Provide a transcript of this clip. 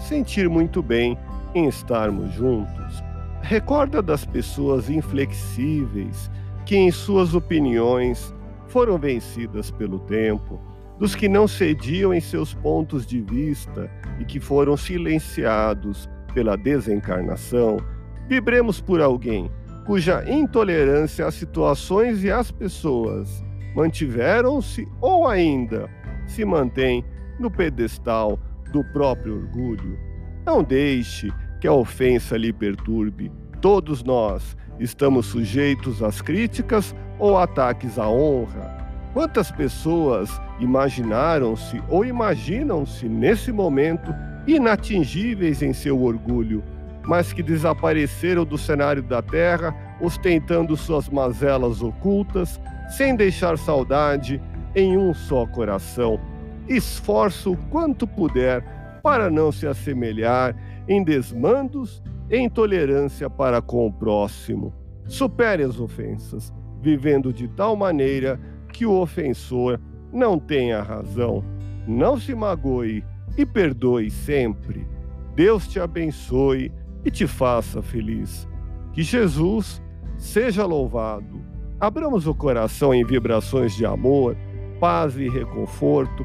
sentir muito bem em estarmos juntos. Recorda das pessoas inflexíveis que em suas opiniões foram vencidas pelo tempo, dos que não cediam em seus pontos de vista e que foram silenciados pela desencarnação, vibremos por alguém cuja intolerância às situações e às pessoas mantiveram-se ou ainda se mantém no pedestal do próprio orgulho. Não deixe que a ofensa lhe perturbe. Todos nós Estamos sujeitos às críticas ou ataques à honra? Quantas pessoas imaginaram-se ou imaginam-se nesse momento inatingíveis em seu orgulho, mas que desapareceram do cenário da terra, ostentando suas mazelas ocultas, sem deixar saudade em um só coração? Esforço o quanto puder para não se assemelhar em desmandos intolerância para com o próximo. Supere as ofensas, vivendo de tal maneira que o ofensor não tenha razão. Não se magoe e perdoe sempre. Deus te abençoe e te faça feliz. Que Jesus seja louvado. Abramos o coração em vibrações de amor, paz e reconforto